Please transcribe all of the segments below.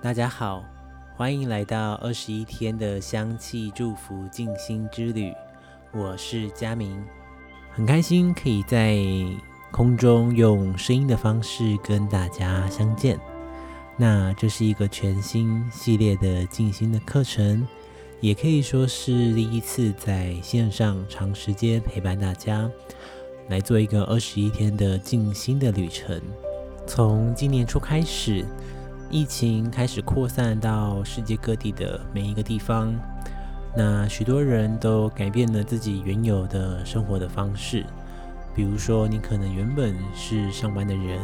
大家好，欢迎来到二十一天的香气祝福静心之旅。我是佳明，很开心可以在空中用声音的方式跟大家相见。那这是一个全新系列的静心的课程，也可以说是第一次在线上长时间陪伴大家，来做一个二十一天的静心的旅程。从今年初开始。疫情开始扩散到世界各地的每一个地方，那许多人都改变了自己原有的生活的方式。比如说，你可能原本是上班的人，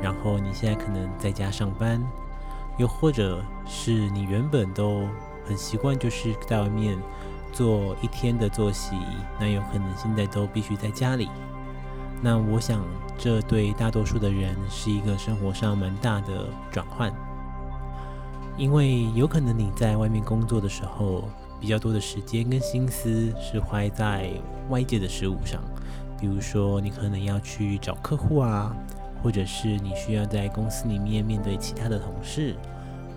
然后你现在可能在家上班；又或者是你原本都很习惯，就是在外面做一天的作息，那有可能现在都必须在家里。那我想。这对大多数的人是一个生活上蛮大的转换，因为有可能你在外面工作的时候，比较多的时间跟心思是花在外界的事物上，比如说你可能要去找客户啊，或者是你需要在公司里面面对其他的同事，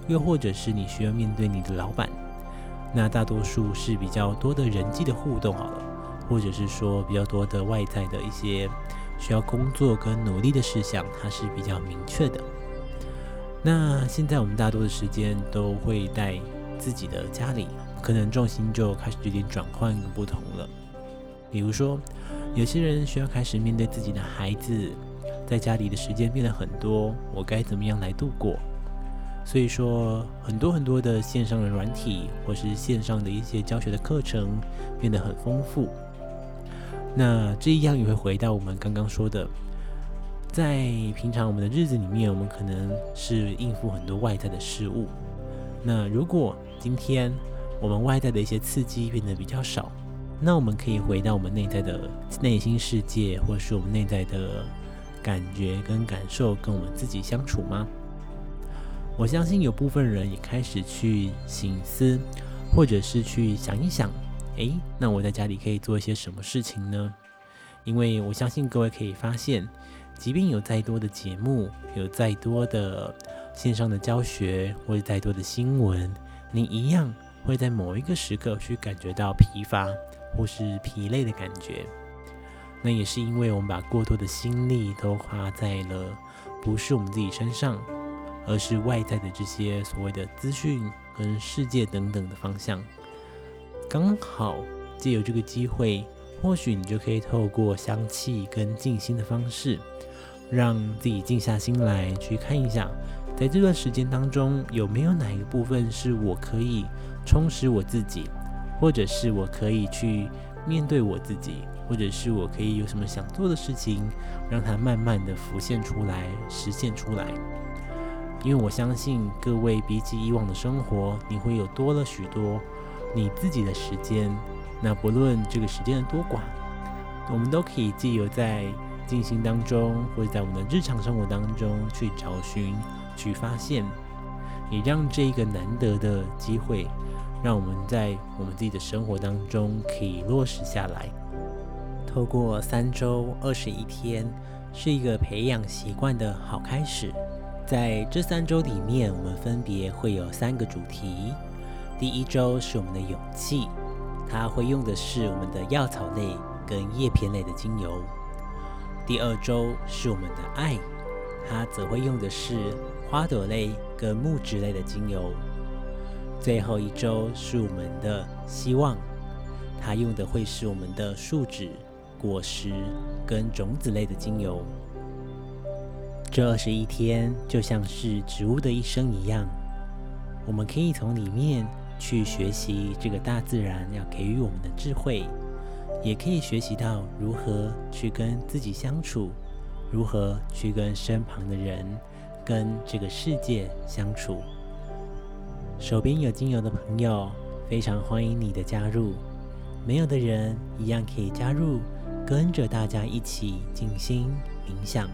又或者是你需要面对你的老板，那大多数是比较多的人际的互动好了，或者是说比较多的外在的一些。需要工作跟努力的事项，它是比较明确的。那现在我们大多的时间都会在自己的家里，可能重心就开始有点转换不同了。比如说，有些人需要开始面对自己的孩子，在家里的时间变得很多，我该怎么样来度过？所以说，很多很多的线上的软体，或是线上的一些教学的课程，变得很丰富。那这一样也会回到我们刚刚说的，在平常我们的日子里面，我们可能是应付很多外在的事物。那如果今天我们外在的一些刺激变得比较少，那我们可以回到我们内在的内心世界，或是我们内在的感觉跟感受，跟我们自己相处吗？我相信有部分人也开始去醒思，或者是去想一想。诶，那我在家里可以做一些什么事情呢？因为我相信各位可以发现，即便有再多的节目，有再多的线上的教学，或者再多的新闻，你一样会在某一个时刻去感觉到疲乏或是疲累的感觉。那也是因为我们把过多的心力都花在了不是我们自己身上，而是外在的这些所谓的资讯跟世界等等的方向。刚好借由这个机会，或许你就可以透过香气跟静心的方式，让自己静下心来去看一下，在这段时间当中有没有哪一个部分是我可以充实我自己，或者是我可以去面对我自己，或者是我可以有什么想做的事情，让它慢慢的浮现出来，实现出来。因为我相信各位比起以往的生活，你会有多了许多。你自己的时间，那不论这个时间的多寡，我们都可以借由在静心当中，或者在我们的日常生活当中去找寻、去发现，也让这一个难得的机会，让我们在我们自己的生活当中可以落实下来。透过三周二十一天，是一个培养习惯的好开始。在这三周里面，我们分别会有三个主题。第一周是我们的勇气，它会用的是我们的药草类跟叶片类的精油。第二周是我们的爱，它则会用的是花朵类跟木质类的精油。最后一周是我们的希望，它用的会是我们的树脂、果实跟种子类的精油。这二十一天就像是植物的一生一样，我们可以从里面。去学习这个大自然要给予我们的智慧，也可以学习到如何去跟自己相处，如何去跟身旁的人、跟这个世界相处。手边有精油的朋友，非常欢迎你的加入；没有的人，一样可以加入，跟着大家一起静心冥想。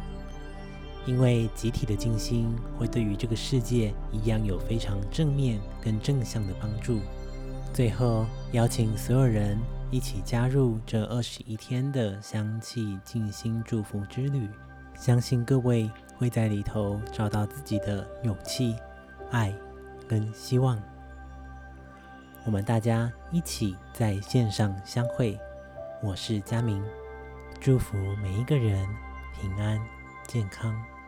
因为集体的静心会对于这个世界一样有非常正面跟正向的帮助。最后，邀请所有人一起加入这二十一天的香气静心祝福之旅，相信各位会在里头找到自己的勇气、爱跟希望。我们大家一起在线上相会。我是佳明，祝福每一个人平安健康。